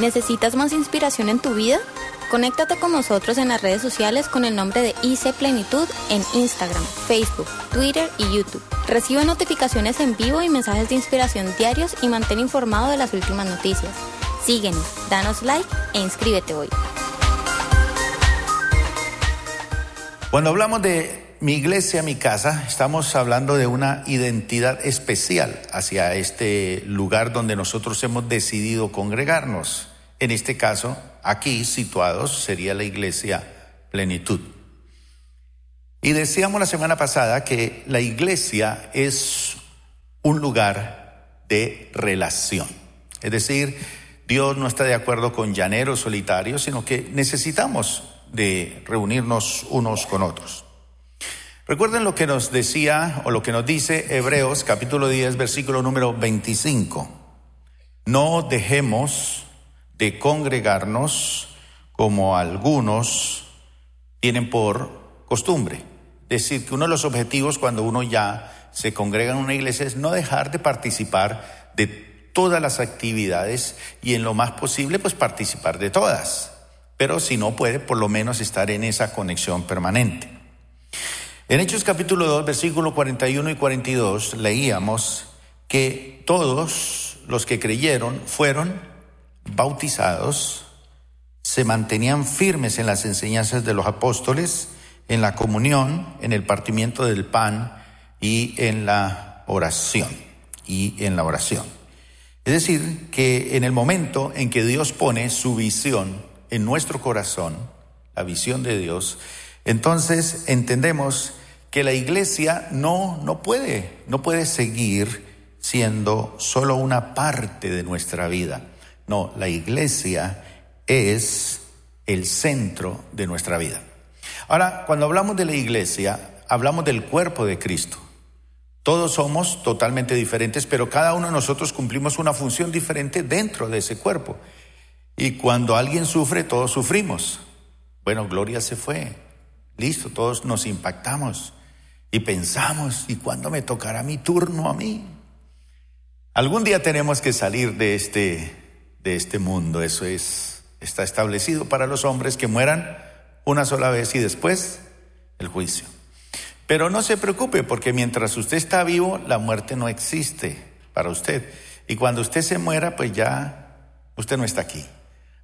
¿Necesitas más inspiración en tu vida? Conéctate con nosotros en las redes sociales con el nombre de IC Plenitud en Instagram, Facebook, Twitter y YouTube. Recibe notificaciones en vivo y mensajes de inspiración diarios y mantén informado de las últimas noticias. Síguenos, danos like e inscríbete hoy. Cuando hablamos de mi iglesia, mi casa, estamos hablando de una identidad especial hacia este lugar donde nosotros hemos decidido congregarnos. En este caso, aquí situados sería la iglesia plenitud. Y decíamos la semana pasada que la iglesia es un lugar de relación. Es decir, Dios no está de acuerdo con llaneros solitarios, sino que necesitamos de reunirnos unos con otros. Recuerden lo que nos decía o lo que nos dice Hebreos capítulo 10 versículo número 25. No dejemos de congregarnos como algunos tienen por costumbre. Decir, que uno de los objetivos cuando uno ya se congrega en una iglesia es no dejar de participar de todas las actividades y en lo más posible pues participar de todas. Pero si no puede, por lo menos estar en esa conexión permanente. En Hechos capítulo 2, versículo 41 y 42 leíamos que todos los que creyeron fueron bautizados se mantenían firmes en las enseñanzas de los apóstoles, en la comunión, en el partimiento del pan y en la oración. Y en la oración. Es decir, que en el momento en que Dios pone su visión en nuestro corazón, la visión de Dios, entonces entendemos que la iglesia no, no puede, no puede seguir siendo solo una parte de nuestra vida. No, la iglesia es el centro de nuestra vida. Ahora, cuando hablamos de la iglesia, hablamos del cuerpo de Cristo. Todos somos totalmente diferentes, pero cada uno de nosotros cumplimos una función diferente dentro de ese cuerpo. Y cuando alguien sufre, todos sufrimos. Bueno, Gloria se fue. Listo, todos nos impactamos y pensamos, ¿y cuándo me tocará mi turno a mí? Algún día tenemos que salir de este de este mundo. Eso es, está establecido para los hombres que mueran una sola vez y después el juicio. Pero no se preocupe porque mientras usted está vivo, la muerte no existe para usted. Y cuando usted se muera, pues ya usted no está aquí.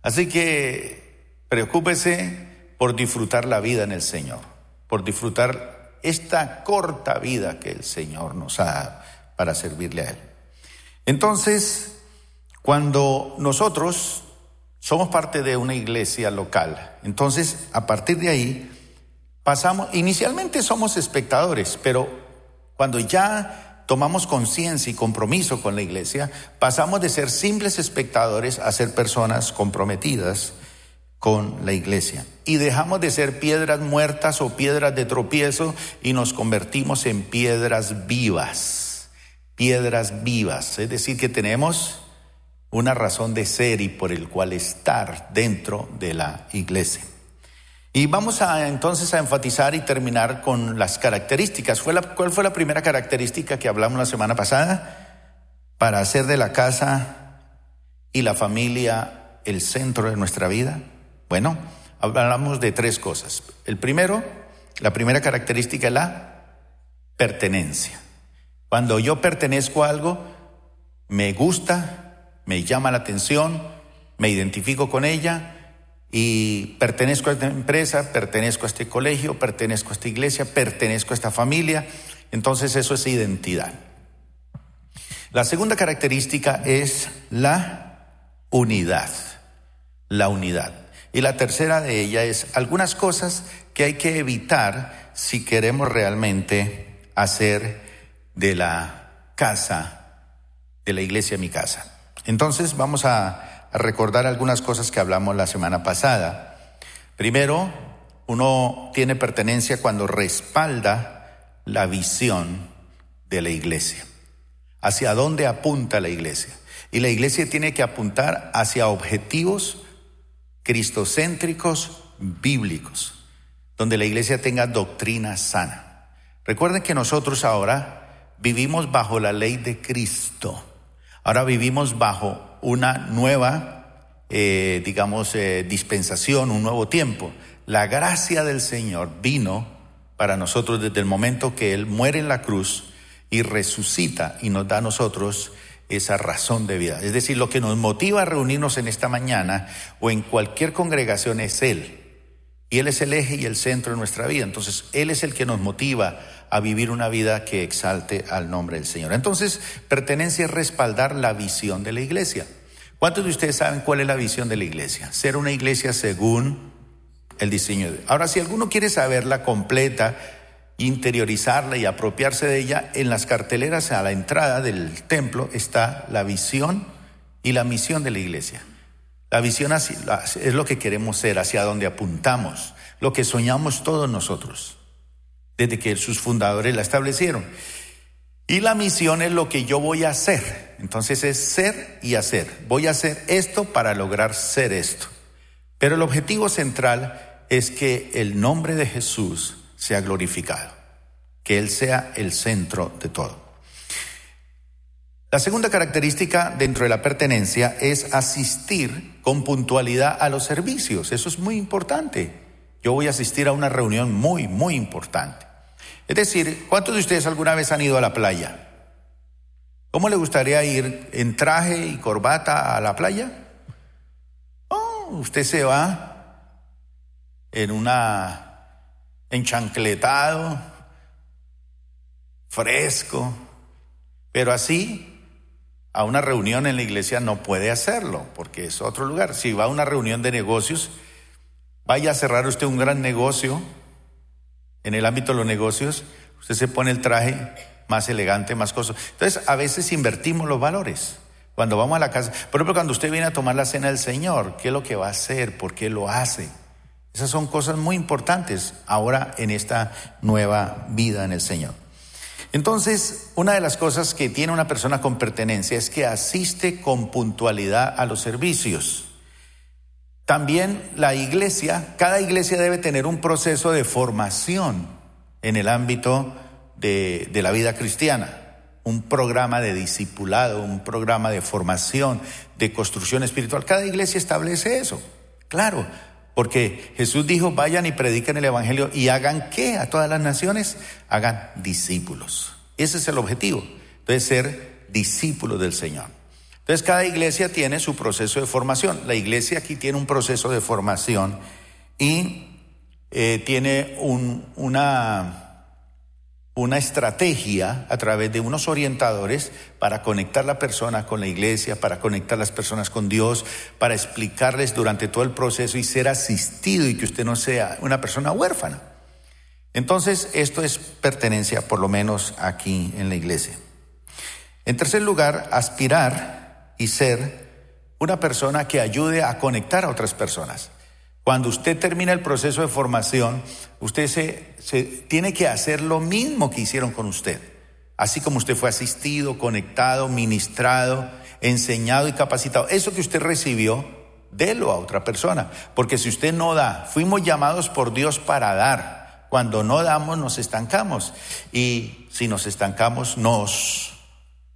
Así que preocúpese por disfrutar la vida en el Señor, por disfrutar esta corta vida que el Señor nos ha para servirle a Él. Entonces, cuando nosotros somos parte de una iglesia local, entonces a partir de ahí pasamos, inicialmente somos espectadores, pero cuando ya tomamos conciencia y compromiso con la iglesia, pasamos de ser simples espectadores a ser personas comprometidas con la iglesia. Y dejamos de ser piedras muertas o piedras de tropiezo y nos convertimos en piedras vivas, piedras vivas. Es decir, que tenemos una razón de ser y por el cual estar dentro de la iglesia. Y vamos a entonces a enfatizar y terminar con las características. ¿Fue la, ¿Cuál fue la primera característica que hablamos la semana pasada? Para hacer de la casa y la familia el centro de nuestra vida. Bueno, hablamos de tres cosas. El primero, la primera característica es la pertenencia. Cuando yo pertenezco a algo, me gusta, me llama la atención, me identifico con ella y pertenezco a esta empresa, pertenezco a este colegio, pertenezco a esta iglesia, pertenezco a esta familia. Entonces eso es identidad. La segunda característica es la unidad, la unidad. Y la tercera de ella es algunas cosas que hay que evitar si queremos realmente hacer de la casa, de la iglesia mi casa. Entonces vamos a, recordar algunas cosas que hablamos la semana pasada. Primero, uno tiene pertenencia cuando respalda la visión de la iglesia. ¿Hacia dónde apunta la iglesia? Y la iglesia tiene que apuntar hacia objetivos cristocéntricos bíblicos, donde la iglesia tenga doctrina sana. Recuerden que nosotros ahora vivimos bajo la ley de Cristo. Ahora vivimos bajo una nueva eh, digamos, eh, dispensación, un nuevo tiempo. La gracia del Señor vino para nosotros desde el momento que Él muere en la cruz y resucita y nos da a nosotros esa razón de vida. Es decir, lo que nos motiva a reunirnos en esta mañana o en cualquier congregación es Él. Y Él es el eje y el centro de nuestra vida. Entonces, Él es el que nos motiva a vivir una vida que exalte al nombre del Señor. Entonces, pertenencia es respaldar la visión de la iglesia. ¿Cuántos de ustedes saben cuál es la visión de la iglesia? Ser una iglesia según el diseño de... Ahora, si alguno quiere saberla completa, interiorizarla y apropiarse de ella, en las carteleras a la entrada del templo está la visión y la misión de la iglesia. La visión es lo que queremos ser, hacia donde apuntamos, lo que soñamos todos nosotros, desde que sus fundadores la establecieron. Y la misión es lo que yo voy a hacer. Entonces es ser y hacer. Voy a hacer esto para lograr ser esto. Pero el objetivo central es que el nombre de Jesús sea glorificado, que Él sea el centro de todo. La segunda característica dentro de la pertenencia es asistir con puntualidad a los servicios. Eso es muy importante. Yo voy a asistir a una reunión muy, muy importante. Es decir, ¿cuántos de ustedes alguna vez han ido a la playa? ¿Cómo le gustaría ir en traje y corbata a la playa? Oh, usted se va en una enchancletado, fresco, pero así a una reunión en la iglesia no puede hacerlo, porque es otro lugar. Si va a una reunión de negocios, vaya a cerrar usted un gran negocio en el ámbito de los negocios, usted se pone el traje más elegante, más costoso. Entonces, a veces invertimos los valores. Cuando vamos a la casa, por ejemplo, cuando usted viene a tomar la cena del Señor, ¿qué es lo que va a hacer? ¿Por qué lo hace? Esas son cosas muy importantes ahora en esta nueva vida en el Señor. Entonces, una de las cosas que tiene una persona con pertenencia es que asiste con puntualidad a los servicios. También la iglesia, cada iglesia debe tener un proceso de formación en el ámbito de, la vida cristiana un programa de discipulado, un programa de formación, de construcción espiritual. Cada iglesia establece eso. Claro, porque Jesús dijo, vayan y prediquen el Evangelio y hagan qué a todas las naciones? Hagan discípulos. Ese es el objetivo, de ser discípulos del Señor. Entonces cada iglesia tiene su proceso de formación. La iglesia aquí tiene un proceso de formación y eh, tiene una una estrategia a través de unos orientadores para conectar la persona con la iglesia, para conectar las personas con Dios, para explicarles durante todo el proceso y ser asistido y que usted no sea una persona huérfana. Entonces, esto es pertenencia, por lo menos aquí en la iglesia. En tercer lugar, aspirar y ser una persona que ayude a conectar a otras personas. Cuando usted termina el proceso de formación, usted se, tiene que hacer lo mismo que hicieron con usted. Así como usted fue asistido, conectado, ministrado, enseñado y capacitado. Eso que usted recibió, délo a otra persona. Porque si usted no da, fuimos llamados por Dios para dar. Cuando no damos, nos estancamos. Y si nos estancamos, nos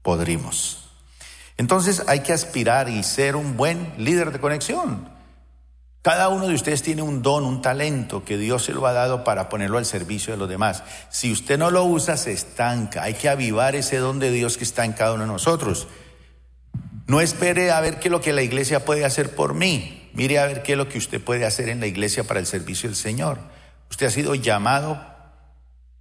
podrimos. Entonces hay que aspirar y ser un buen líder de conexión. Cada uno de ustedes tiene un don, un talento que Dios se lo ha dado para ponerlo al servicio de los demás. Si usted no lo usa, se estanca. Hay que avivar ese don de Dios que está en cada uno de nosotros. No espere a ver qué es lo que la iglesia puede hacer por mí. Mire a ver qué es lo que usted puede hacer en la iglesia para el servicio del Señor. Usted ha sido llamado,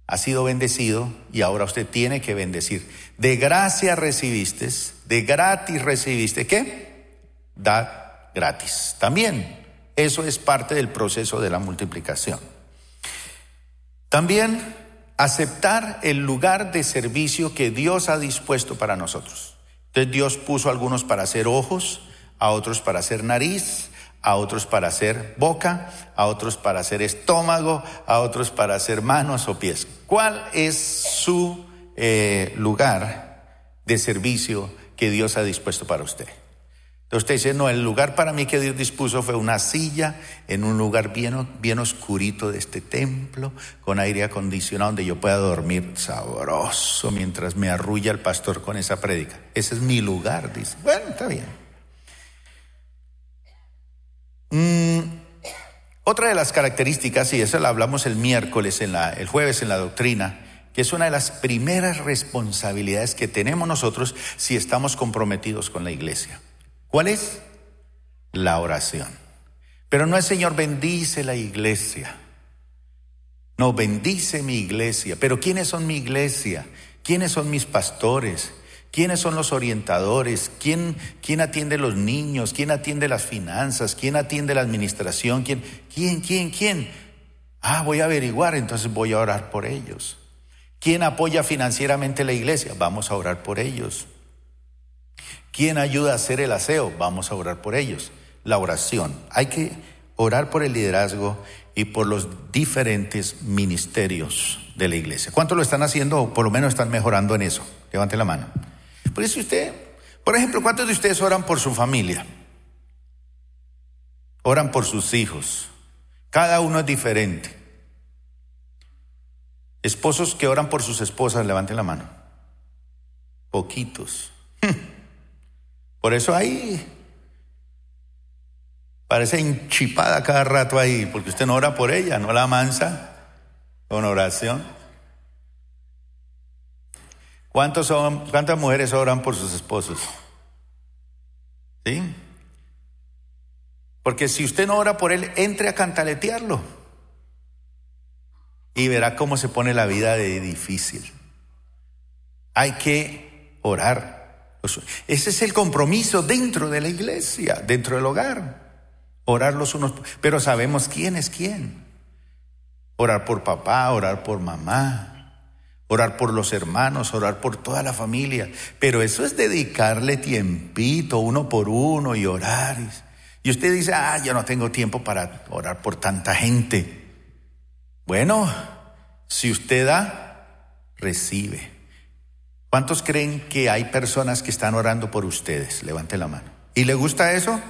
ha sido bendecido y ahora usted tiene que bendecir. De gracia recibiste, de gratis recibiste. ¿Qué? Da gratis. También eso es parte del proceso de la multiplicación. También aceptar el lugar de servicio que Dios ha dispuesto para nosotros. Entonces Dios puso a algunos para hacer ojos, a otros para hacer nariz, a otros para hacer boca, a otros para hacer estómago, a otros para hacer manos o pies. ¿Cuál es su eh, lugar de servicio que Dios ha dispuesto para usted? Entonces usted dice, no, el lugar para mí que Dios dispuso fue una silla en un lugar bien, bien oscurito de este templo, con aire acondicionado, donde yo pueda dormir sabroso mientras me arrulla el pastor con esa prédica. Ese es mi lugar, dice. Bueno, está bien. Otra de las características, y eso la hablamos el miércoles, en la, el jueves en la doctrina, que es una de las primeras responsabilidades que tenemos nosotros si estamos comprometidos con la iglesia. ¿Cuál es? La oración. Pero no es Señor, bendice la iglesia. No, bendice mi iglesia. Pero ¿quiénes son mi iglesia? ¿Quiénes son mis pastores? ¿Quiénes son los orientadores? ¿Quién, ¿Quién atiende los niños? ¿Quién atiende las finanzas? ¿Quién atiende la administración? ¿Quién, quién, quién, quién? Ah, voy a averiguar, entonces voy a orar por ellos. ¿Quién apoya financieramente la iglesia? Vamos a orar por ellos. ¿Quién ayuda a hacer el aseo? Vamos a orar por ellos. La oración. Hay que orar por el liderazgo y por los diferentes ministerios de la iglesia. ¿Cuántos lo están haciendo o por lo menos están mejorando en eso? Levante la mano. Por eso usted, por ejemplo, ¿cuántos de ustedes oran por su familia? Oran por sus hijos. Cada uno es diferente. Esposos que oran por sus esposas, levanten la mano. Poquitos. Por eso ahí parece enchipada cada rato ahí, porque usted no ora por ella, no la mansa con oración. ¿Cuántos son, ¿Cuántas mujeres oran por sus esposos? ¿Sí? Porque si usted no ora por él, entre a cantaletearlo. Y verá cómo se pone la vida de difícil. Hay que orar. Ese es el compromiso dentro de la iglesia, dentro del hogar. Orar los unos, pero sabemos quién es quién. Orar por papá, orar por mamá, orar por los hermanos, orar por toda la familia. Pero eso es dedicarle tiempito uno por uno y orar. Y usted dice, ah, yo no tengo tiempo para orar por tanta gente. Bueno, si usted da, recibe. ¿Cuántos creen que hay personas que están orando por ustedes? Levante la mano. ¿Y le gusta eso?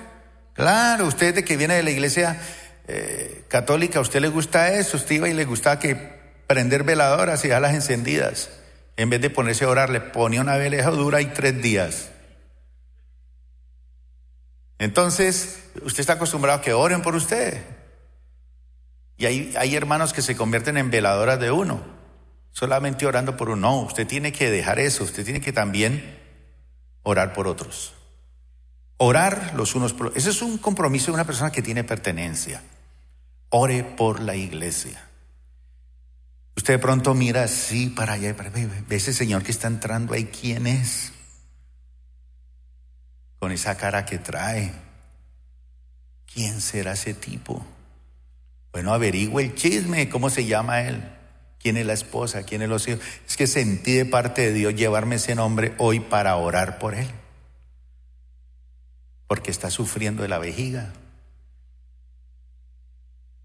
Claro, usted de que viene de la iglesia eh, católica, ¿a usted le gusta eso? Usted iba y le gustaba que prender veladoras y las encendidas. En vez de ponerse a orar, le ponía una veleja dura y tres días. Entonces, usted está acostumbrado a que oren por usted. Y hay, hay hermanos que se convierten en veladoras de uno, solamente orando por uno. No, usted tiene que dejar eso, usted tiene que también orar por otros. Orar los unos por los Ese es un compromiso de una persona que tiene pertenencia. Ore por la iglesia. Usted de pronto mira así para allá, ve ese señor que está entrando ahí, ¿quién es? Con esa cara que trae. ¿Quién será ese tipo? Bueno, averigüe el chisme, ¿cómo se llama él? ¿Quién es la esposa? ¿Quién es los hijos? Es que sentí de parte de Dios llevarme ese nombre hoy para orar por él. Porque está sufriendo de la vejiga.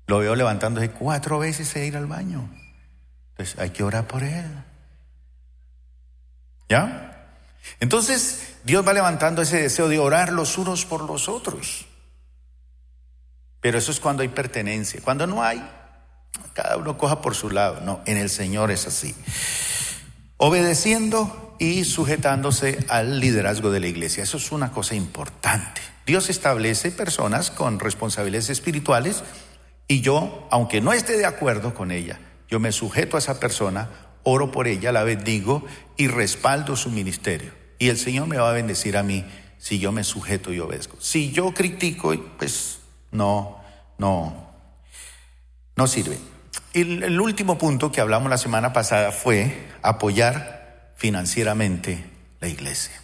Lo veo levantándose cuatro veces e ir al baño. Entonces hay que orar por él. ¿Ya? Entonces Dios va levantando ese deseo de orar los unos por los otros. Pero eso es cuando hay pertenencia. Cuando no hay, cada uno coja por su lado. No, en el Señor es así. Obedeciendo y sujetándose al liderazgo de la iglesia. Eso es una cosa importante. Dios establece personas con responsabilidades espirituales y yo, aunque no esté de acuerdo con ella, yo me sujeto a esa persona, oro por ella, la bendigo y respaldo su ministerio. Y el Señor me va a bendecir a mí si yo me sujeto y obedezco. Si yo critico, pues no, no, no sirve. Y el último punto que hablamos la semana pasada fue apoyar financieramente la iglesia.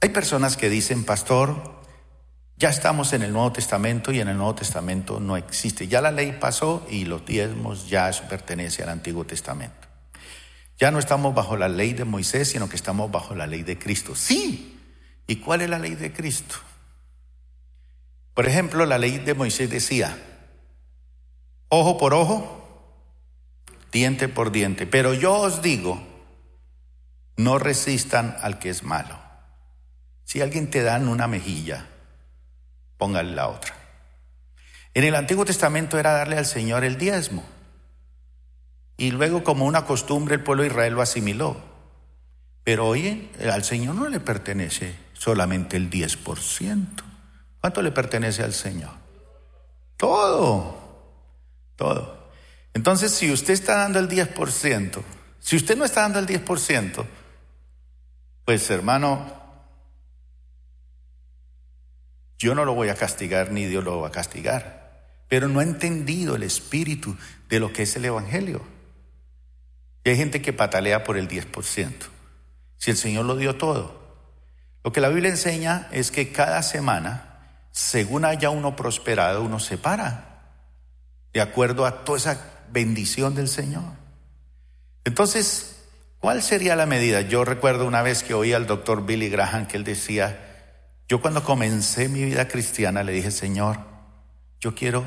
Hay personas que dicen, pastor, ya estamos en el Nuevo Testamento y en el Nuevo Testamento no existe. Ya la ley pasó y los diezmos ya eso pertenece al Antiguo Testamento. Ya no estamos bajo la ley de Moisés, sino que estamos bajo la ley de Cristo. Sí. ¿Y cuál es la ley de Cristo? Por ejemplo, la ley de Moisés decía, ojo por ojo, diente por diente. Pero yo os digo, no resistan al que es malo. Si alguien te dan una mejilla, póngale la otra. En el Antiguo Testamento era darle al Señor el diezmo. Y luego como una costumbre el pueblo de Israel lo asimiló. Pero hoy al Señor no le pertenece solamente el 10%. ¿Cuánto le pertenece al Señor? Todo, todo. Entonces, si usted está dando el 10%, si usted no está dando el 10%, pues hermano, yo no lo voy a castigar ni Dios lo va a castigar, pero no ha entendido el espíritu de lo que es el Evangelio. Y hay gente que patalea por el 10%. Si el Señor lo dio todo. Lo que la Biblia enseña es que cada semana, según haya uno prosperado, uno se para. De acuerdo a toda esa bendición del Señor. Entonces, ¿cuál sería la medida? Yo recuerdo una vez que oí al doctor Billy Graham que él decía, yo cuando comencé mi vida cristiana le dije, Señor, yo quiero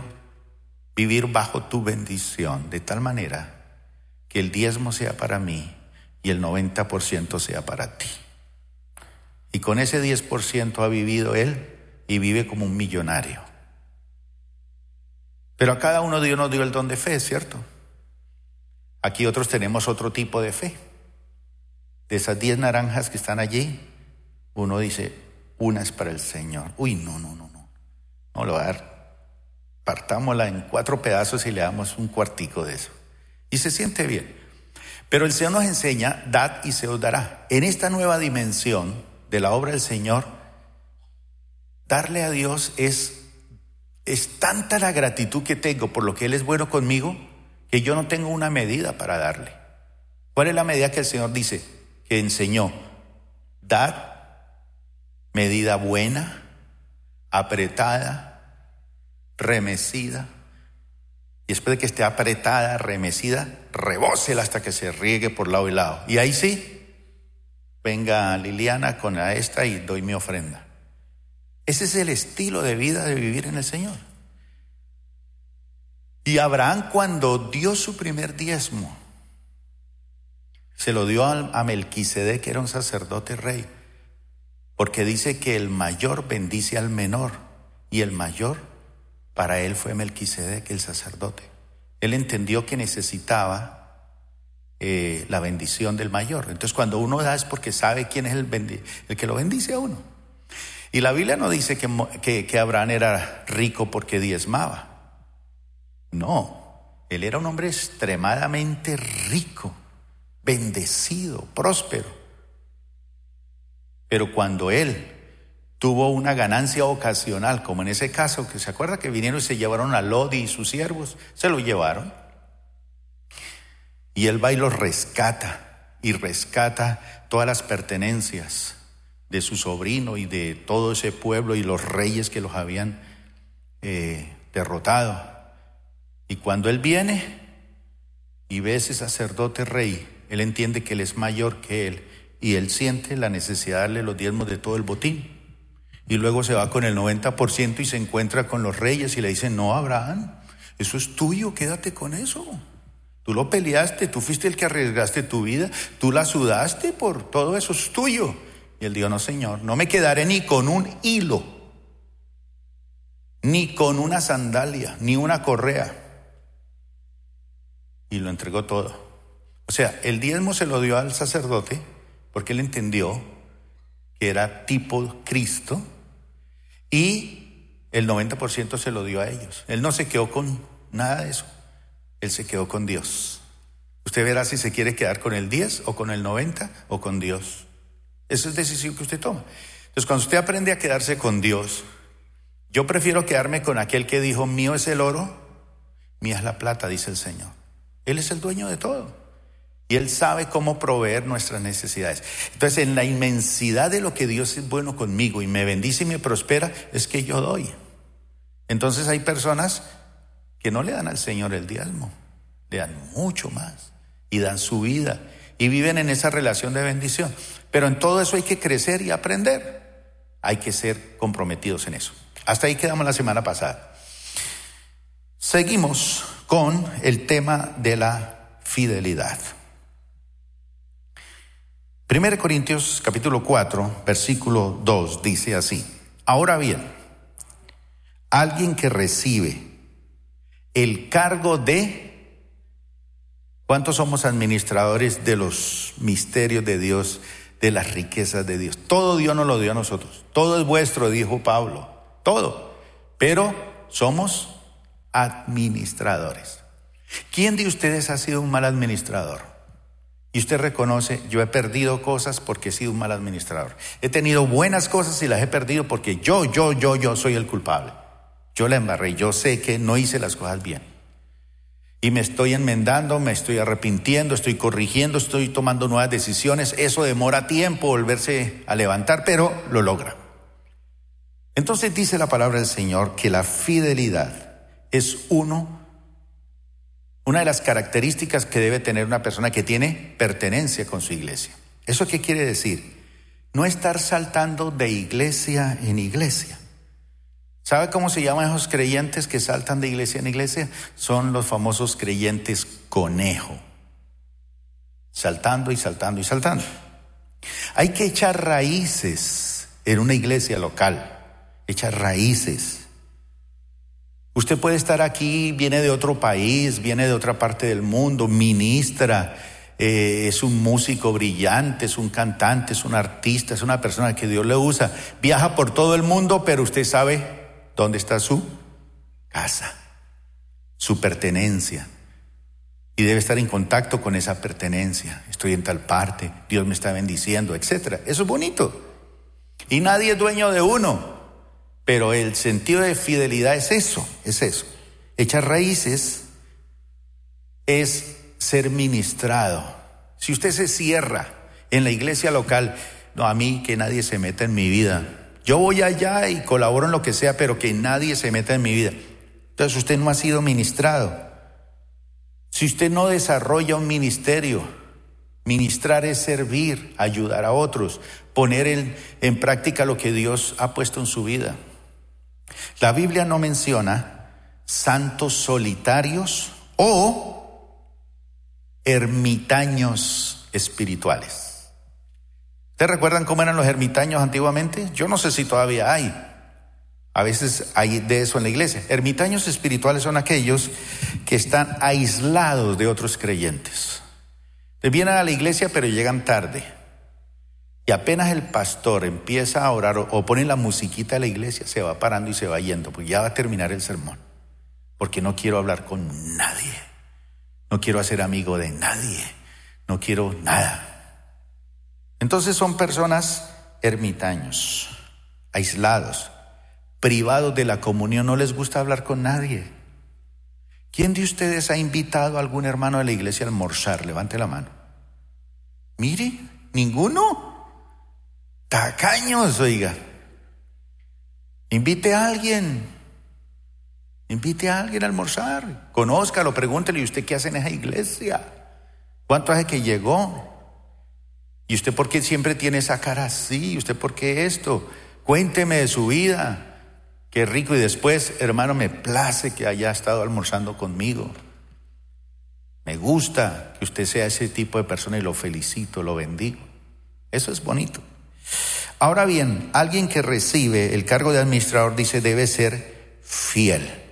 vivir bajo tu bendición de tal manera que el diezmo sea para mí y el 90% sea para ti. Y con ese 10% ha vivido él y vive como un millonario. Pero a cada uno Dios nos dio el don de fe, ¿cierto? Aquí otros tenemos otro tipo de fe. De esas 10 naranjas que están allí, uno dice, una es para el Señor. Uy, no, no, no, no. No lo va a dar. Partámosla en cuatro pedazos y le damos un cuartico de eso y se siente bien. Pero el Señor nos enseña, dad y se os dará. En esta nueva dimensión de la obra del Señor, darle a Dios es, es tanta la gratitud que tengo por lo que Él es bueno conmigo, que yo no tengo una medida para darle. ¿Cuál es la medida que el Señor dice? Que enseñó, dad, medida buena, apretada, remecida, y después de que esté apretada, remecida, rebócela hasta que se riegue por lado y lado. Y ahí sí, venga Liliana con la esta y doy mi ofrenda. Ese es el estilo de vida de vivir en el Señor. Y Abraham cuando dio su primer diezmo, se lo dio a Melquisedec, que era un sacerdote rey, porque dice que el mayor bendice al menor y el mayor para él fue Melquisedec, el sacerdote. Él entendió que necesitaba eh, la bendición del mayor. Entonces, cuando uno da es porque sabe quién es el, el que lo bendice a uno. Y la Biblia no dice que, que Abraham era rico porque diezmaba. No, él era un hombre extremadamente rico, bendecido, próspero. Pero cuando él tuvo una ganancia ocasional, como en ese caso, que se acuerda que vinieron y se llevaron a Lodi y sus siervos, se lo llevaron. Y él va y los rescata, y rescata todas las pertenencias de su sobrino y de todo ese pueblo y los reyes que los habían eh, derrotado. Y cuando él viene y ve ese sacerdote rey, él entiende que él es mayor que él y él siente la necesidad de darle los diezmos de todo el botín y luego se va con el 90% y se encuentra con los reyes y le dicen, no, Abraham, eso es tuyo, quédate con eso. Tú lo peleaste, tú fuiste el que arriesgaste tu vida, tú la sudaste por todo eso, es tuyo. Y él dijo, no, Señor, no me quedaré ni con un hilo, ni con una sandalia, ni una correa. Y lo entregó todo. O sea, el diezmo se lo dio al sacerdote porque él entendió que era tipo Cristo y el 90% se lo dio a ellos. Él no se quedó con nada de eso. Él se quedó con Dios. Usted verá si se quiere quedar con el 10 o con el 90 o con Dios. Esa es decisión que usted toma. Entonces, cuando usted aprende a quedarse con Dios, yo prefiero quedarme con aquel que dijo, mío es el oro, mía es la plata, dice el Señor. Él es el dueño de todo. Y Él sabe cómo proveer nuestras necesidades. Entonces, en la inmensidad de lo que Dios es bueno conmigo y me bendice y me prospera, es que yo doy. Entonces hay personas que no le dan al Señor el diezmo, le dan mucho más y dan su vida y viven en esa relación de bendición. Pero en todo eso hay que crecer y aprender. Hay que ser comprometidos en eso. Hasta ahí quedamos la semana pasada. Seguimos con el tema de la fidelidad. 1 Corintios capítulo 4, versículo 2 dice así, ahora bien, alguien que recibe el cargo de, ¿cuántos somos administradores de los misterios de Dios, de las riquezas de Dios? Todo Dios nos lo dio a nosotros, todo es vuestro, dijo Pablo, todo, pero somos administradores. ¿Quién de ustedes ha sido un mal administrador? Y usted reconoce, yo he perdido cosas porque he sido un mal administrador. He tenido buenas cosas y las he perdido porque yo, yo, yo, yo soy el culpable. Yo la embarré, yo sé que no hice las cosas bien. Y me estoy enmendando, me estoy arrepintiendo, estoy corrigiendo, estoy tomando nuevas decisiones. Eso demora tiempo volverse a levantar, pero lo logra. Entonces dice la palabra del Señor que la fidelidad es uno, una de las características que debe tener una persona que tiene pertenencia con su iglesia. ¿Eso qué quiere decir? No estar saltando de iglesia en iglesia. ¿Sabe cómo se llaman esos creyentes que saltan de iglesia en iglesia? Son los famosos creyentes conejo. Saltando y saltando y saltando. Hay que echar raíces en una iglesia local. Echar raíces. Usted puede estar aquí, viene de otro país, viene de otra parte del mundo, ministra, eh, es un músico brillante, es un cantante, es un artista, es una persona que Dios le usa. Viaja por todo el mundo, pero usted sabe dónde está su casa, su pertenencia. Y debe estar en contacto con esa pertenencia. Estoy en tal parte, Dios me está bendiciendo, etc. Eso es bonito. Y nadie es dueño de uno. Pero el sentido de fidelidad es eso, es eso. Echar raíces es ser ministrado. Si usted se cierra en la iglesia local, no, a mí que nadie se meta en mi vida. Yo voy allá y colaboro en lo que sea, pero que nadie se meta en mi vida. Entonces usted no ha sido ministrado. Si usted no desarrolla un ministerio, ministrar es servir, ayudar a otros, poner en, en práctica lo que Dios ha puesto en su vida. La Biblia no menciona santos solitarios o ermitaños espirituales. ¿Ustedes recuerdan cómo eran los ermitaños antiguamente? Yo no sé si todavía hay. A veces hay de eso en la iglesia. Ermitaños espirituales son aquellos que están aislados de otros creyentes. Vienen a la iglesia pero llegan tarde y apenas el pastor empieza a orar o, pone la musiquita de la iglesia, se va parando y se va yendo, pues ya va a terminar el sermón. Porque no quiero hablar con nadie. No quiero hacer amigo de nadie. No quiero nada. Entonces son personas ermitaños, aislados, privados de la comunión. No les gusta hablar con nadie. ¿Quién de ustedes ha invitado a algún hermano de la iglesia a almorzar? Levante la mano. Mire, ninguno. Tacaños, oiga. Invite a alguien. Invite a alguien a almorzar. Conózcalo, pregúntele, ¿y usted qué hace en esa iglesia? ¿Cuánto hace que llegó? ¿Y usted por qué siempre tiene esa cara así? ¿Usted por qué esto? Cuénteme de su vida. Qué rico. Y después, hermano, me place que haya estado almorzando conmigo. Me gusta que usted sea ese tipo de persona y lo felicito, lo bendigo. Eso es bonito. Ahora bien, alguien que recibe el cargo de administrador dice debe ser fiel.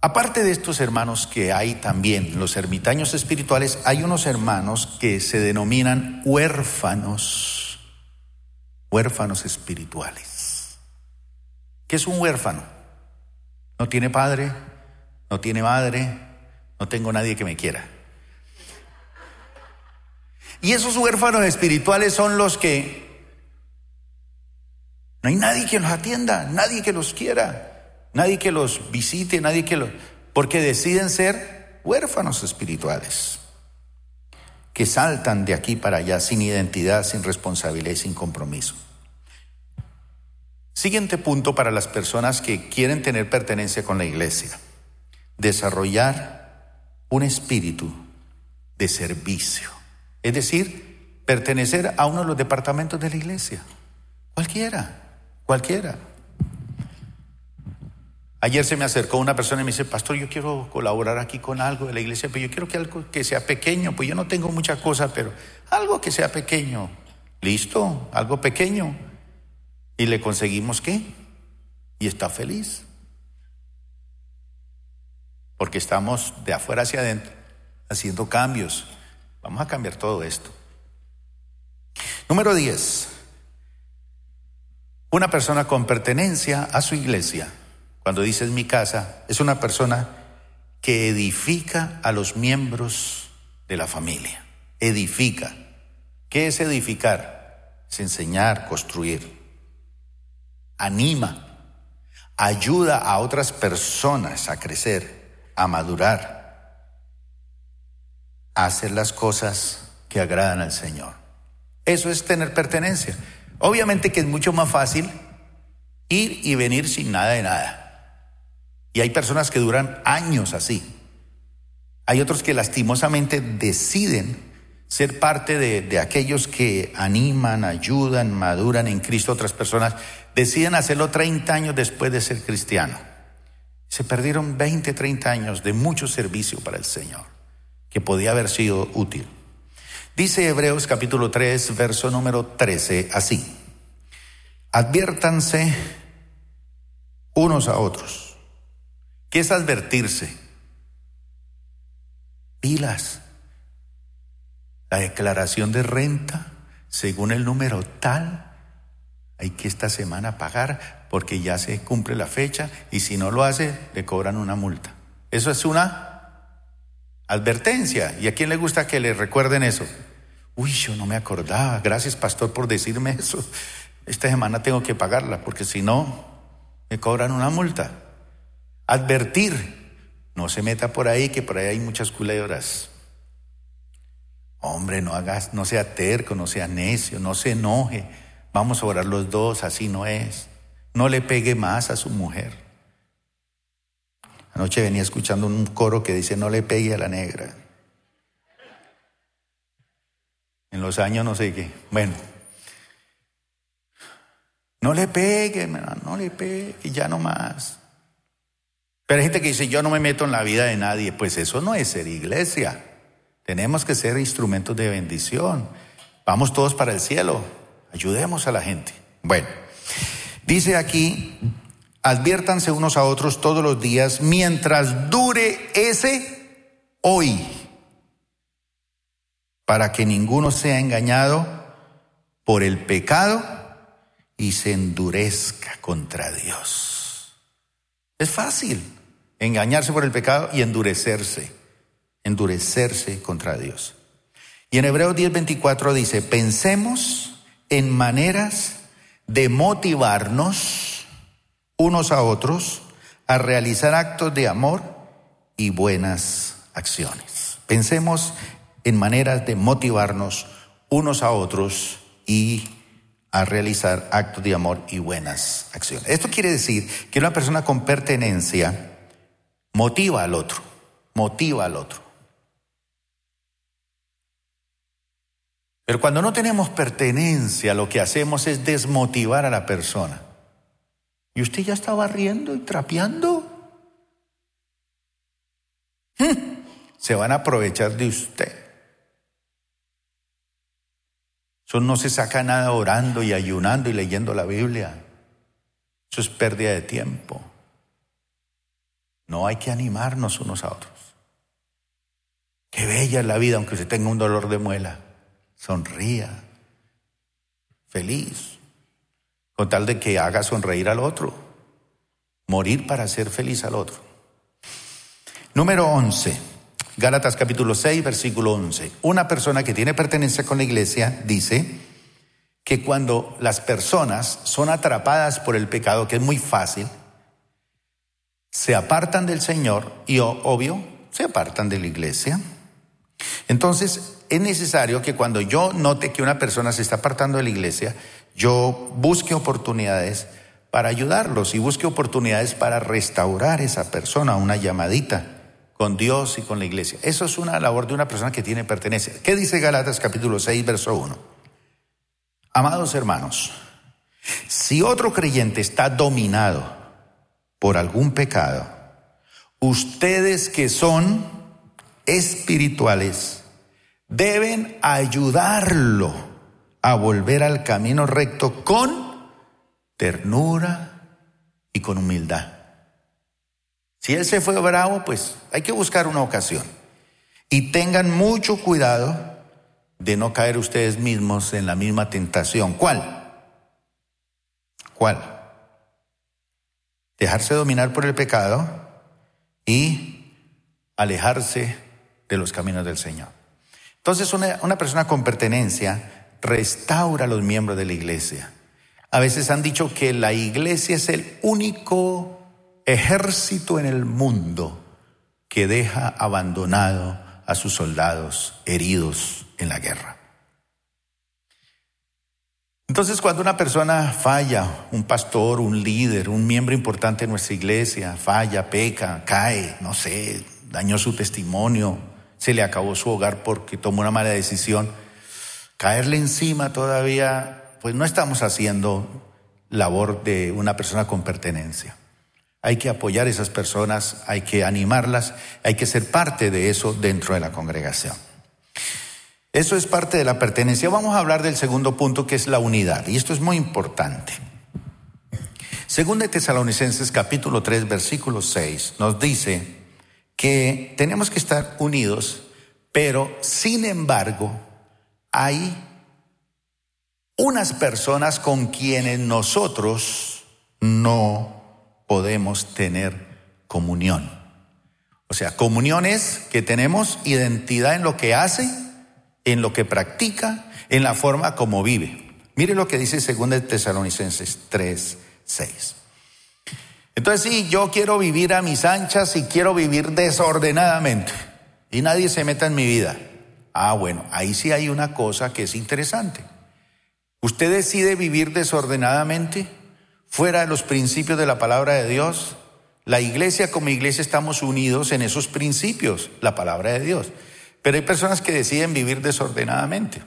Aparte de estos hermanos que hay también, los ermitaños espirituales, hay unos hermanos que se denominan huérfanos, huérfanos espirituales. ¿Qué es un huérfano? No tiene padre, no tiene madre, no tengo nadie que me quiera. Y esos huérfanos espirituales son los que no hay nadie que los atienda, nadie que los quiera, nadie que los visite, nadie que los... porque deciden ser huérfanos espirituales, que saltan de aquí para allá sin identidad, sin responsabilidad y sin compromiso. Siguiente punto para las personas que quieren tener pertenencia con la iglesia. Desarrollar un espíritu de servicio. Es decir, pertenecer a uno de los departamentos de la iglesia. Cualquiera, cualquiera. Ayer se me acercó una persona y me dice, pastor, yo quiero colaborar aquí con algo de la iglesia, pero yo quiero que algo que sea pequeño, pues yo no tengo muchas cosas, pero algo que sea pequeño. Listo, algo pequeño. Y le conseguimos qué? Y está feliz. Porque estamos de afuera hacia adentro haciendo cambios. Vamos a cambiar todo esto. Número 10. Una persona con pertenencia a su iglesia. Cuando dice es mi casa, es una persona que edifica a los miembros de la familia. Edifica. ¿Qué es edificar? Es enseñar, construir. Anima. Ayuda a otras personas a crecer, a madurar, a hacer las cosas que agradan al Señor. Eso es tener pertenencia. Obviamente que es mucho más fácil ir y venir sin nada de nada. Y hay personas que duran años así. Hay otros que lastimosamente deciden ser parte de, aquellos que animan, ayudan, maduran en Cristo. Otras personas deciden hacerlo 30 años después de ser cristiano. Se perdieron 20, 30 años de mucho servicio para el Señor, que podía haber sido útil. Dice Hebreos capítulo 3, verso número 13, así. Adviértanse unos a otros. ¿Qué es advertirse? pilas. La declaración de renta, según el número tal, hay que esta semana pagar porque ya se cumple la fecha y si no lo hace, le cobran una multa. Eso es una advertencia. ¿Y a quién le gusta que le recuerden eso? Uy, yo no me acordaba. Gracias, pastor, por decirme eso. Esta semana tengo que pagarla porque si no, me cobran una multa. Advertir no se meta por ahí, que por ahí hay muchas culebras. Hombre, no hagas, no sea terco, no sea necio, no se enoje. Vamos a orar los dos, así no es. No le pegue más a su mujer. Anoche venía escuchando un coro que dice, no le pegue a la negra. En los años no sé qué. Bueno. No le pegue, no le pegue, ya no más. Pero hay gente que dice, yo no me meto en la vida de nadie. Pues eso no es ser iglesia. Tenemos que ser instrumentos de bendición. Vamos todos para el cielo. Ayudemos a la gente. Bueno, dice aquí, adviértanse unos a otros todos los días mientras dure ese hoy, para que ninguno sea engañado por el pecado y se endurezca contra Dios. Es fácil engañarse por el pecado y endurecerse, endurecerse contra Dios. Y en Hebreos 10:24 dice, pensemos en maneras de motivarnos unos a otros a realizar actos de amor y buenas acciones. Pensemos en maneras de motivarnos unos a otros y a realizar actos de amor y buenas acciones. Esto quiere decir que una persona con pertenencia motiva al otro, motiva al otro. Pero cuando no tenemos pertenencia, lo que hacemos es desmotivar a la persona. ¿Y usted ya está barriendo y trapeando? Se van a aprovechar de usted. Eso no se saca nada orando y ayunando y leyendo la Biblia. Eso es pérdida de tiempo. No hay que animarnos unos a otros. Qué bella es la vida aunque se tenga un dolor de muela. Sonría. Feliz. Con tal de que haga sonreír al otro. Morir para ser feliz al otro. Número 11. Gálatas capítulo 6, versículo 11. Una persona que tiene pertenencia con la iglesia dice que cuando las personas son atrapadas por el pecado, que es muy fácil, se apartan del Señor y obvio, se apartan de la iglesia. Entonces, es necesario que cuando yo note que una persona se está apartando de la iglesia, yo busque oportunidades para ayudarlos y busque oportunidades para restaurar esa persona, una llamadita con Dios y con la iglesia. Eso es una labor de una persona que tiene pertenencia. ¿Qué dice Galatas capítulo 6, verso 1? Amados hermanos, si otro creyente está dominado por algún pecado, ustedes que son espirituales deben ayudarlo a volver al camino recto con ternura y con humildad. Si él se fue bravo, pues hay que buscar una ocasión. Y tengan mucho cuidado de no caer ustedes mismos en la misma tentación. ¿Cuál? ¿Cuál? Dejarse dominar por el pecado y alejarse de los caminos del Señor. Entonces una, una persona con pertenencia restaura a los miembros de la iglesia. A veces han dicho que la iglesia es el único ejército en el mundo que deja abandonado a sus soldados heridos en la guerra. Entonces, cuando una persona falla, un pastor, un líder, un miembro importante de nuestra iglesia, falla, peca, cae, no sé, dañó su testimonio, se le acabó su hogar porque tomó una mala decisión, caerle encima todavía, pues no estamos haciendo labor de una persona con pertenencia. Hay que apoyar a esas personas, hay que animarlas, hay que ser parte de eso dentro de la congregación. Eso es parte de la pertenencia. Vamos a hablar del segundo punto que es la unidad, y esto es muy importante. Según de Tesalonicenses capítulo 3 versículo 6 nos dice que tenemos que estar unidos, pero sin embargo hay unas personas con quienes nosotros no podemos tener comunión. O sea, comunión es que tenemos identidad en lo que hace, en lo que practica, en la forma como vive. Mire lo que dice 2 Tesalonicenses 3, 6. Entonces, sí, yo quiero vivir a mis anchas y quiero vivir desordenadamente y nadie se meta en mi vida. Ah, bueno, ahí sí hay una cosa que es interesante. Usted decide vivir desordenadamente fuera de los principios de la palabra de Dios. La iglesia como iglesia estamos unidos en esos principios, la palabra de Dios. Pero hay personas que deciden vivir desordenadamente.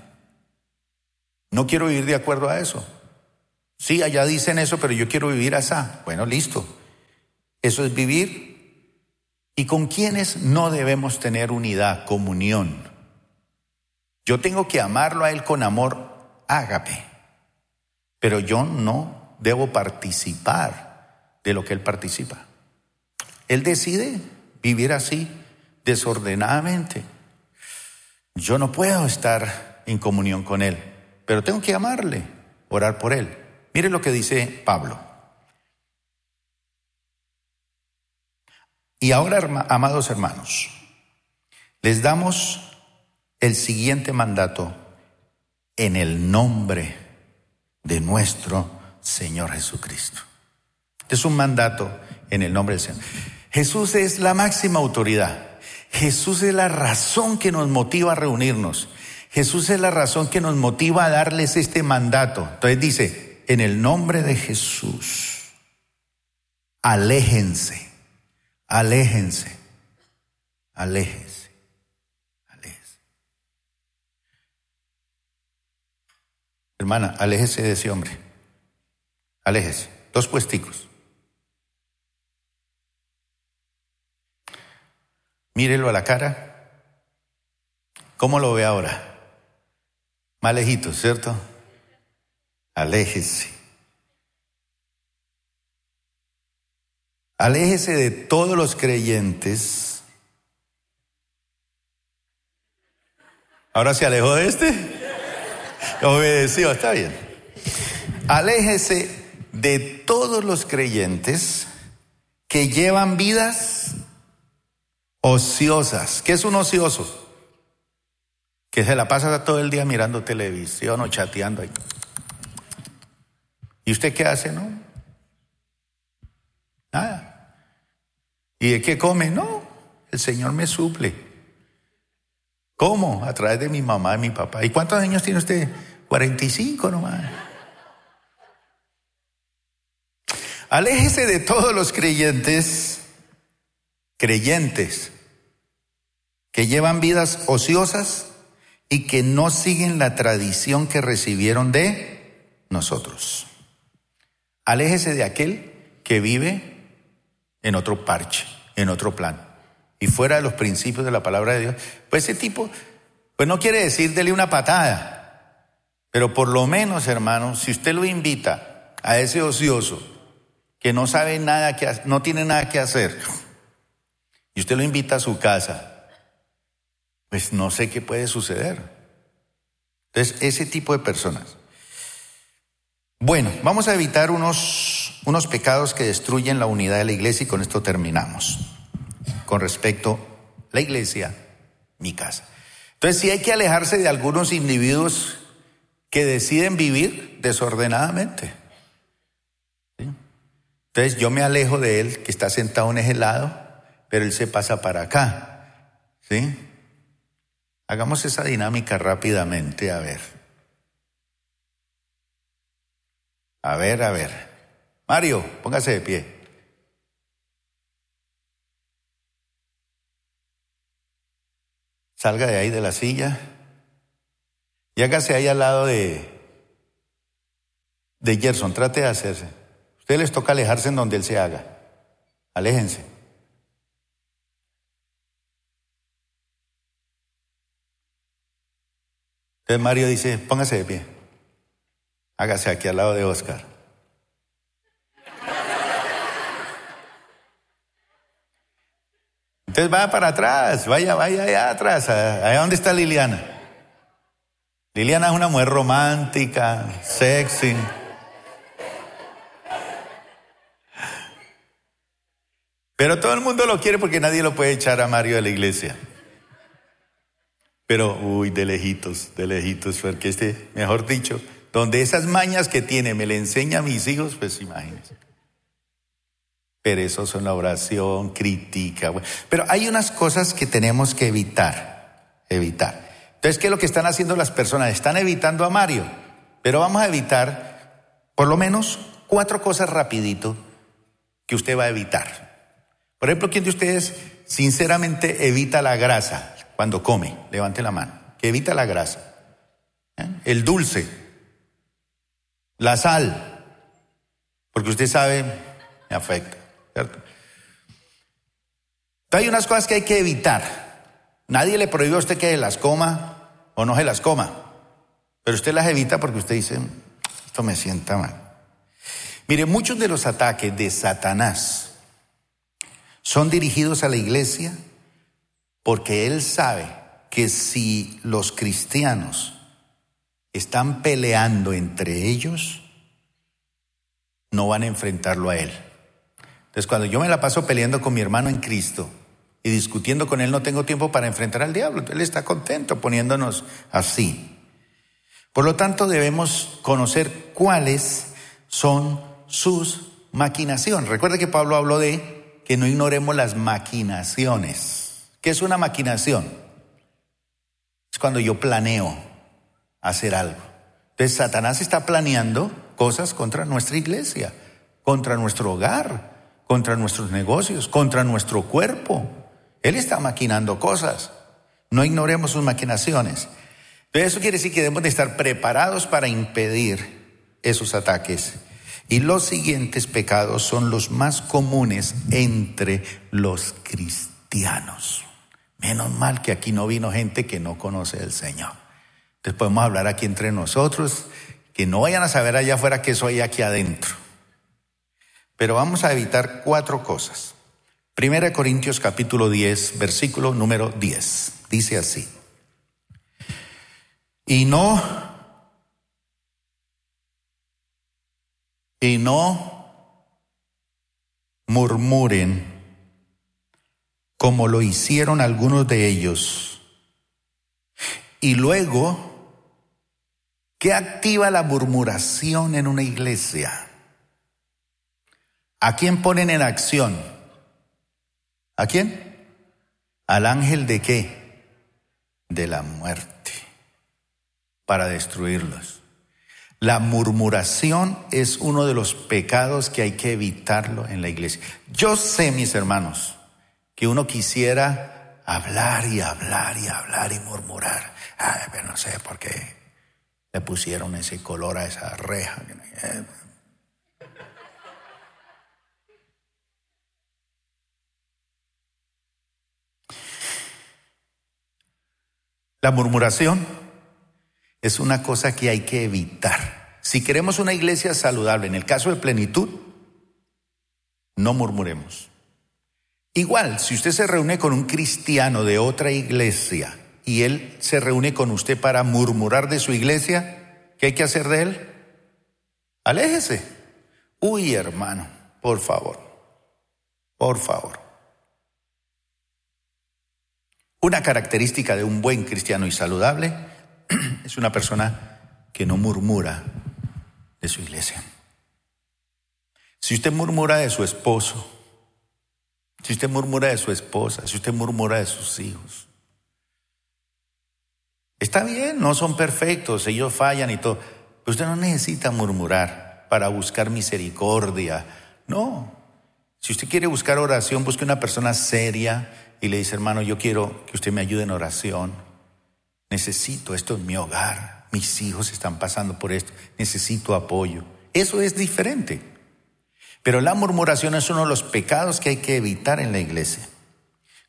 No quiero vivir de acuerdo a eso. Sí, allá dicen eso, pero yo quiero vivir así. Bueno, listo. Eso es vivir. ¿Y con quienes no debemos tener unidad, comunión? Yo tengo que amarlo a Él con amor ágape, pero yo no debo participar de lo que Él participa. Él decide vivir así, desordenadamente. Yo no puedo estar en comunión con Él, pero tengo que amarle, orar por Él. Mire lo que dice Pablo. Y ahora, amados hermanos, les damos el siguiente mandato en el nombre de nuestro Señor Jesucristo. es un mandato en el nombre del Señor. Jesús es la máxima autoridad. Jesús es la razón que nos motiva a reunirnos. Jesús es la razón que nos motiva a darles este mandato. Entonces dice, en el nombre de Jesús, aléjense, aléjense, aléjense, aléjense. Hermana, aléjese de ese hombre. Aléjese. Dos puesticos. Mírelo a la cara. ¿Cómo lo ve ahora? Más lejito, ¿cierto? Aléjese. Aléjese de todos los creyentes. Ahora se alejó de este. Obedeció, está bien. Aléjese de todos los creyentes que llevan vidas ociosas. ¿Qué es un ocioso? Que se la pasa todo el día mirando televisión o chateando ahí. ¿Y usted qué hace, no? Nada. ¿Y de qué come? No, el Señor me suple. ¿Cómo? A través de mi mamá y mi papá. ¿Y cuántos años tiene usted? 45 nomás. Aléjese de todos los creyentes, creyentes, que llevan vidas ociosas y que no siguen la tradición que recibieron de nosotros. Aléjese de aquel que vive en otro parche, en otro plan, y fuera de los principios de la palabra de Dios. Pues ese tipo, pues no quiere decir dele una patada, pero por lo menos, hermano, si usted lo invita a ese ocioso, que no sabe nada que no tiene nada que hacer y usted lo invita a su casa, pues no sé qué puede suceder. Entonces, ese tipo de personas. Bueno, vamos a evitar unos unos pecados que destruyen la unidad de la iglesia y con esto terminamos. Con respecto a la iglesia, mi casa. Entonces sí hay que alejarse de algunos individuos que deciden vivir desordenadamente. Entonces yo me alejo de él, que está sentado en ese lado, pero él se pasa para acá. ¿Sí? Hagamos esa dinámica rápidamente, a ver. A ver, a ver. Mario, póngase de pie. Salga de ahí de la silla y hágase ahí al lado de, de Gerson. Trate de hacerse. Usted les toca alejarse en donde él se haga. Aléjense. Entonces Mario dice, póngase de pie. Hágase aquí al lado de Oscar. Entonces vaya para atrás, vaya, vaya allá atrás, allá donde está Liliana. Liliana es una mujer romántica, sexy. Pero todo el mundo lo quiere porque nadie lo puede echar a Mario de la iglesia. Pero, uy, de lejitos, de lejitos, porque este, mejor dicho, donde esas mañas que tiene me le enseña a mis hijos, pues imagínense. Perezoso en la oración, critica. Pero hay unas cosas que tenemos que evitar, evitar. Entonces, ¿qué es lo que están haciendo las personas? Están evitando a Mario, pero vamos a evitar por lo menos cuatro cosas rapidito que usted va a evitar. Por ejemplo, ¿quién de ustedes sinceramente evita la grasa cuando come? Levante la mano. Que evita la grasa. ¿Eh? El dulce. La sal. Porque usted sabe, me afecta. ¿cierto? hay unas cosas que hay que evitar. Nadie le prohíbe a usted que las coma o no se las coma, pero usted las evita porque usted dice, esto me sienta mal. Mire, muchos de los ataques de Satanás son dirigidos a la iglesia porque él sabe que si los cristianos están peleando entre ellos, no van a enfrentarlo a él. Entonces, cuando yo me la paso peleando con mi hermano en Cristo, y discutiendo con él no tengo tiempo para enfrentar al diablo. Él está contento poniéndonos así. Por lo tanto, debemos conocer cuáles son sus maquinaciones. Recuerda que Pablo habló de que no ignoremos las maquinaciones. ¿Qué es una maquinación? Es cuando yo planeo hacer algo. Entonces, Satanás está planeando cosas contra nuestra iglesia, contra nuestro hogar, contra nuestros negocios, contra nuestro cuerpo. Él está maquinando cosas. No ignoremos sus maquinaciones. Pero eso quiere decir que debemos de estar preparados para impedir esos ataques. Y los siguientes pecados son los más comunes entre los cristianos. Menos mal que aquí no vino gente que no conoce al Señor. Entonces podemos hablar aquí entre nosotros, que no vayan a saber allá afuera que soy aquí adentro. Pero vamos a evitar cuatro cosas. Primera Corintios capítulo 10, versículo número 10. Dice así. Y no, y no murmuren como lo hicieron algunos de ellos. Y luego, ¿qué activa la murmuración en una iglesia? ¿A quién ponen en acción? ¿A quién? Al ángel de qué? De la muerte, para destruirlos. La murmuración es uno de los pecados que hay que evitarlo en la iglesia. Yo sé, mis hermanos, que uno quisiera hablar y hablar y hablar y murmurar. Ay, pero no sé por qué le pusieron ese color a esa reja. La murmuración es una cosa que hay que evitar. Si queremos una iglesia saludable, en el caso de plenitud, no murmuremos. Igual, si usted se reúne con un cristiano de otra iglesia y él se reúne con usted para murmurar de su iglesia, ¿qué hay que hacer de él? Aléjese. Uy, hermano, por favor, por favor. Una característica de un buen cristiano y saludable es una persona que no murmura de su iglesia. Si usted murmura de su esposo, si usted murmura de su esposa, si usted murmura de sus hijos, está bien, no son perfectos, ellos fallan y todo, pero usted no necesita murmurar para buscar misericordia, no. Si usted quiere buscar oración, busque una persona seria y le dice, hermano, yo quiero que usted me ayude en oración. Necesito esto en mi hogar. Mis hijos están pasando por esto. Necesito apoyo. Eso es diferente. Pero la murmuración es uno de los pecados que hay que evitar en la iglesia.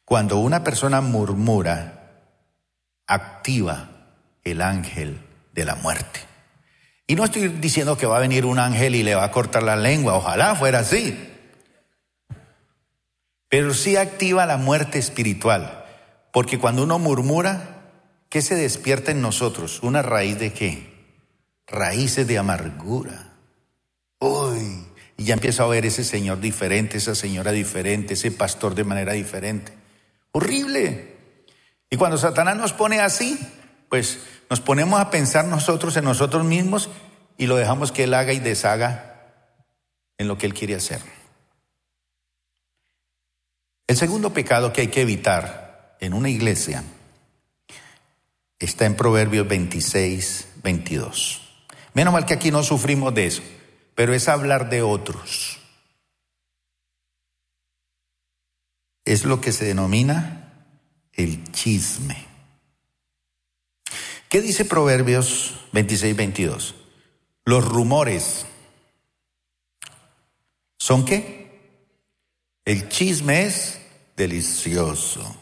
Cuando una persona murmura, activa el ángel de la muerte. Y no estoy diciendo que va a venir un ángel y le va a cortar la lengua, ojalá fuera así. Pero sí activa la muerte espiritual, porque cuando uno murmura, ¿qué se despierta en nosotros? ¿Una raíz de qué? Raíces de amargura. Uy, y ya empiezo a ver ese señor diferente, esa señora diferente, ese pastor de manera diferente. Horrible. Y cuando Satanás nos pone así, pues nos ponemos a pensar nosotros en nosotros mismos y lo dejamos que él haga y deshaga en lo que él quiere hacer. El segundo pecado que hay que evitar en una iglesia está en Proverbios 26, 22. Menos mal que aquí no sufrimos de eso pero es hablar de otros. Es lo que se denomina el chisme. ¿Qué dice Proverbios 26, 22? Los rumores. ¿Son qué? El chisme es delicioso.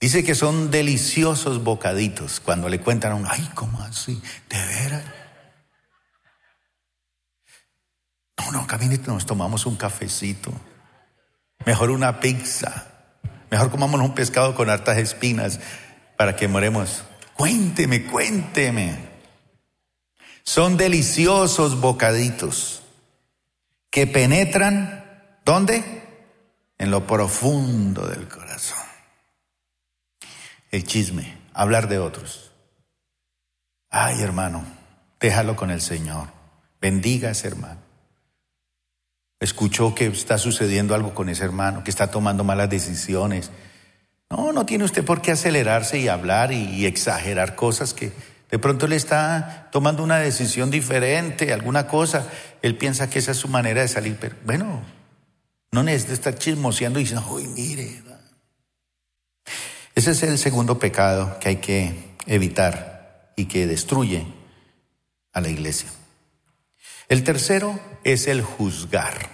Dice que son deliciosos bocaditos cuando le cuentan a uno, ay, ¿cómo así? ¿De veras? No, no, caminito, nos tomamos un cafecito. Mejor una pizza. Mejor comamos un pescado con hartas espinas para que moremos. Cuénteme, cuénteme. Son deliciosos bocaditos que penetran, ¿dónde? En lo profundo del corazón. El chisme, hablar de otros. Ay, hermano, déjalo con el Señor. Bendiga a ese hermano escuchó que está sucediendo algo con ese hermano, que está tomando malas decisiones. No, no tiene usted por qué acelerarse y hablar y, exagerar cosas que de pronto le está tomando una decisión diferente, alguna cosa. Él piensa que esa es su manera de salir, pero bueno, no necesita estar chismoseando y diciendo, uy, mire. Ese es el segundo pecado que hay que evitar y que destruye a la iglesia. El tercero es el juzgar,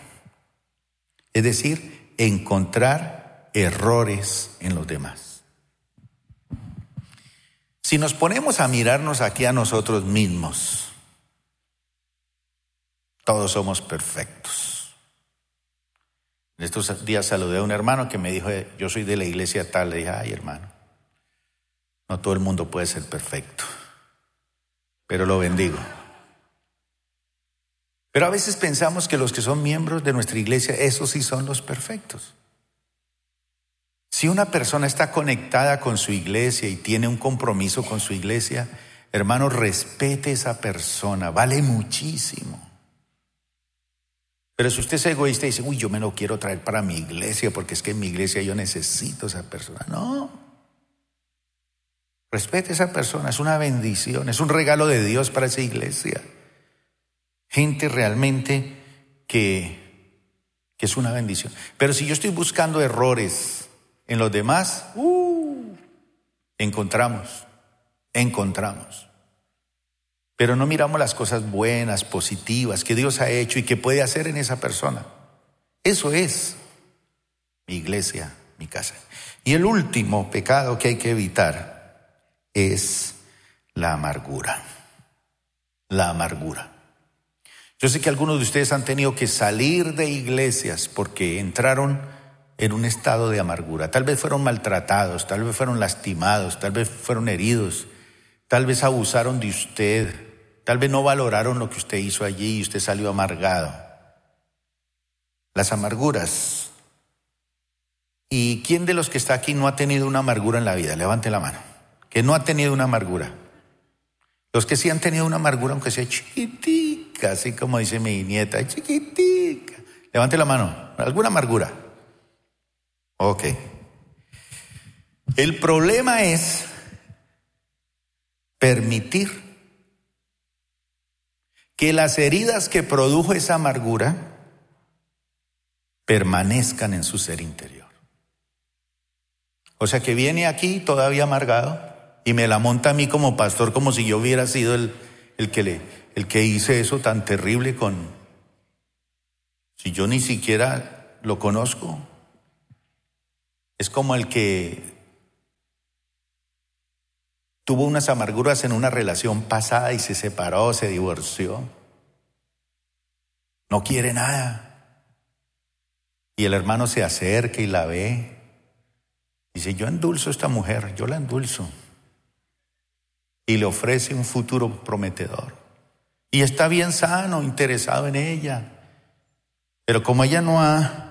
es decir, encontrar errores en los demás. Si nos ponemos a mirarnos aquí a nosotros mismos, todos somos perfectos. En estos días saludé a un hermano que me dijo, yo soy de la iglesia tal, le dije, ay hermano, no todo el mundo puede ser perfecto, pero lo bendigo. Pero a veces pensamos que los que son miembros de nuestra iglesia, esos sí son los perfectos. Si una persona está conectada con su iglesia y tiene un compromiso con su iglesia, hermano, respete a esa persona, vale muchísimo. Pero si usted es egoísta y dice, uy, yo me lo quiero traer para mi iglesia porque es que en mi iglesia yo necesito a esa persona. No. Respete a esa persona, es una bendición, es un regalo de Dios para esa iglesia. Gente realmente que, que es una bendición. Pero si yo estoy buscando errores en los demás, uh, encontramos, encontramos. Pero no miramos las cosas buenas, positivas que Dios ha hecho y que puede hacer en esa persona. Eso es mi iglesia, mi casa. Y el último pecado que hay que evitar es la amargura. La amargura. Yo sé que algunos de ustedes han tenido que salir de iglesias porque entraron en un estado de amargura. Tal vez fueron maltratados, tal vez fueron lastimados, tal vez fueron heridos, tal vez abusaron de usted, Tal vez no valoraron lo que usted hizo allí y usted salió amargado. Las amarguras. ¿Y quién de los que está aquí no ha tenido una amargura en la vida? Levante la mano. Que no ha tenido una amargura. Los que sí han tenido una amargura, aunque sea así como dice mi nieta, chiquitica. Levante la mano. ¿Alguna amargura? Ok. El problema es permitir que las heridas que produjo esa amargura permanezcan en su ser interior. O sea que viene aquí todavía amargado y me la monta a mí como pastor como si yo hubiera sido el, el que, le, el que hice eso tan terrible con... Si yo ni siquiera lo conozco. Es como el que tuvo unas amarguras en una relación pasada y se separó, se divorció. No quiere nada. Y el hermano se acerca y la ve. Dice, yo endulzo a esta mujer, yo la endulzo. Y le ofrece un futuro prometedor. Y está bien sano, interesado en ella. Pero como ella no ha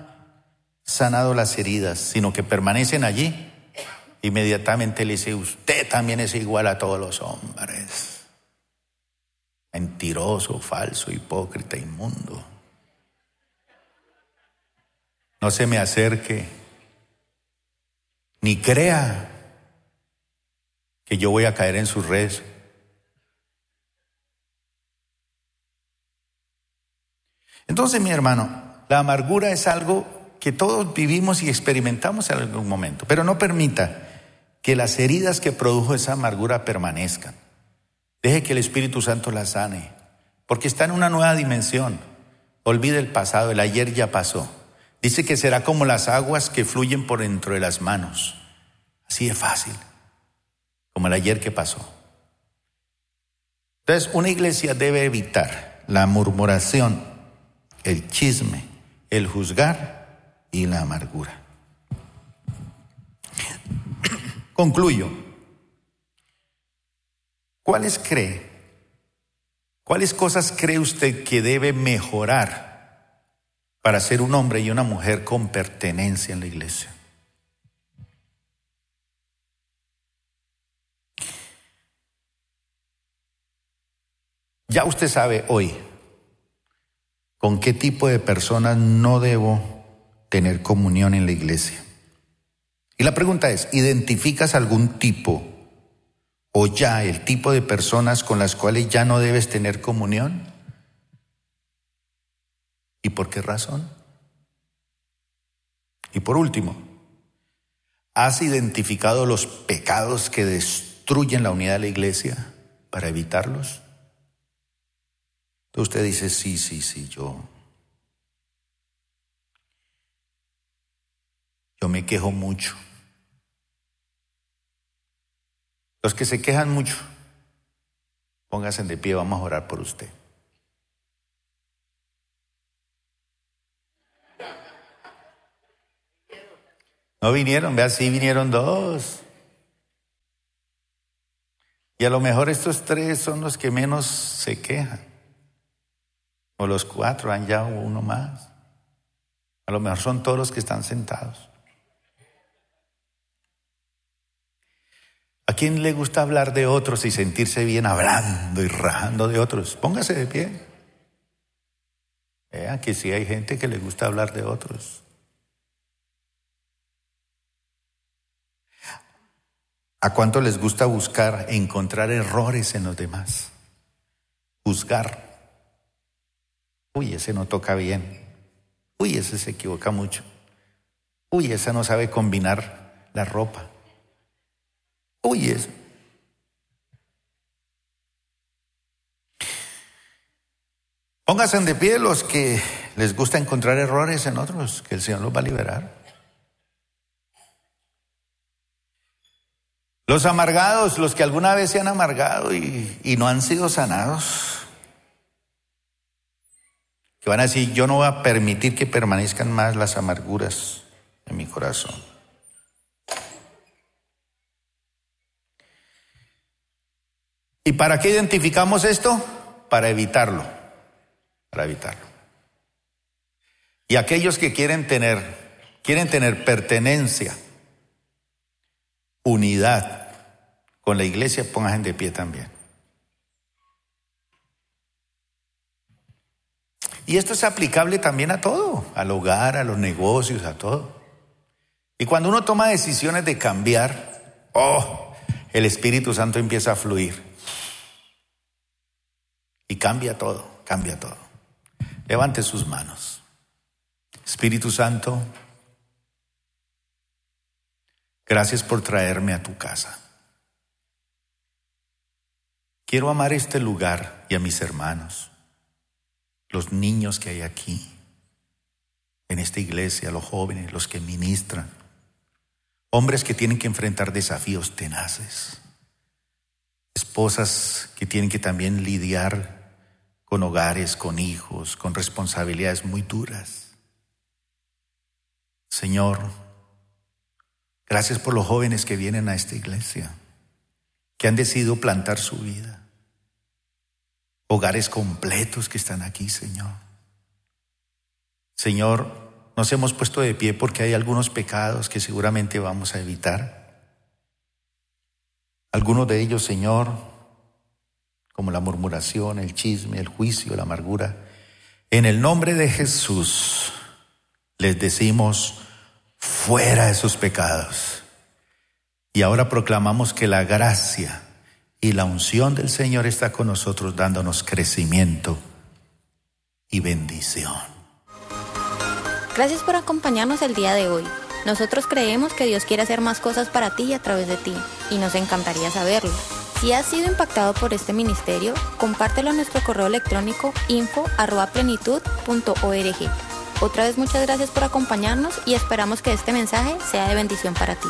sanado las heridas, sino que permanecen allí, Inmediatamente le dice, usted también es igual a todos los hombres. Mentiroso, falso, hipócrita, inmundo. No se me acerque, ni crea que yo voy a caer en sus redes. Entonces, mi hermano, la amargura es algo que todos vivimos y experimentamos en algún momento, pero no permita que las heridas que produjo esa amargura permanezcan. Deje que el Espíritu Santo la sane, porque está en una nueva dimensión. Olvide el pasado, el ayer ya pasó. Dice que será como las aguas que fluyen por dentro de las manos. Así de fácil, como el ayer que pasó. Entonces, una iglesia debe evitar la murmuración, el chisme, el juzgar y la amargura. Concluyo. ¿Cuáles cree? ¿Cuáles cosas cree usted que debe mejorar para ser un hombre y una mujer con pertenencia en la iglesia? Ya usted sabe hoy con qué tipo de personas no debo tener comunión en la iglesia. Y la pregunta es, ¿identificas algún tipo o ya el tipo de personas con las cuales ya no debes tener comunión? ¿Y por qué razón? Y por último, ¿has identificado los pecados que destruyen la unidad de la iglesia para evitarlos? Usted dice, sí, sí, sí, yo Yo me quejo mucho. Los que se quejan mucho, pónganse de pie, vamos a orar por usted. No vinieron, vea, sí vinieron dos. Y a lo mejor estos tres son los que menos se quejan. O los cuatro, han ya uno más. A lo mejor son todos los que están sentados. ¿A quién le gusta hablar de otros y sentirse bien hablando y rajando de otros? Póngase de pie. Vean que sí hay gente que le gusta hablar de otros. ¿A cuánto les gusta buscar, encontrar errores en los demás? Juzgar. Uy, ese no toca bien. Uy, ese se equivoca mucho. Uy, ese no sabe combinar la ropa. Oyes. Pónganse de pie los que les gusta encontrar errores en otros, que el Señor los va a liberar. Los amargados, los que alguna vez se han amargado y no han sido sanados, que van a decir, yo no voy a permitir que permanezcan más las amarguras en mi corazón. ¿Y para qué identificamos esto? para evitarlo, para evitarlo. Y aquellos que quieren tener, quieren tener pertenencia, unidad con la iglesia, pongan de pie también. Y esto es aplicable también a todo, al hogar, a los negocios, a todo. Y cuando uno toma decisiones de cambiar, oh, el Espíritu Santo empieza a fluir. Y cambia todo, cambia todo. Levante sus manos. Espíritu Santo, gracias por traerme a tu casa. Quiero amar este lugar y a mis hermanos los niños que hay aquí, en esta iglesia, los jóvenes, los que ministran, hombres que tienen que enfrentar desafíos tenaces, esposas que tienen que también lidiar con hogares, con hijos, con responsabilidades muy duras. Señor, gracias por los jóvenes que vienen a esta iglesia, que han decidido plantar su vida hogares completos que están aquí, Señor. Señor, nos hemos puesto de pie porque hay algunos pecados que seguramente vamos a evitar. Algunos de ellos, Señor, como la murmuración, el chisme, el juicio, la amargura. En el nombre de Jesús les decimos, fuera esos pecados. Y ahora proclamamos que la gracia, y la unción del Señor está con nosotros dándonos crecimiento y bendición. Gracias por acompañarnos el día de hoy. Nosotros creemos que Dios quiere hacer más cosas para ti y a través de ti, y nos encantaría saberlo. Si has sido impactado por este ministerio, compártelo a nuestro correo electrónico info.plenitud.org. Otra vez muchas gracias por acompañarnos y esperamos que este mensaje sea de bendición para ti.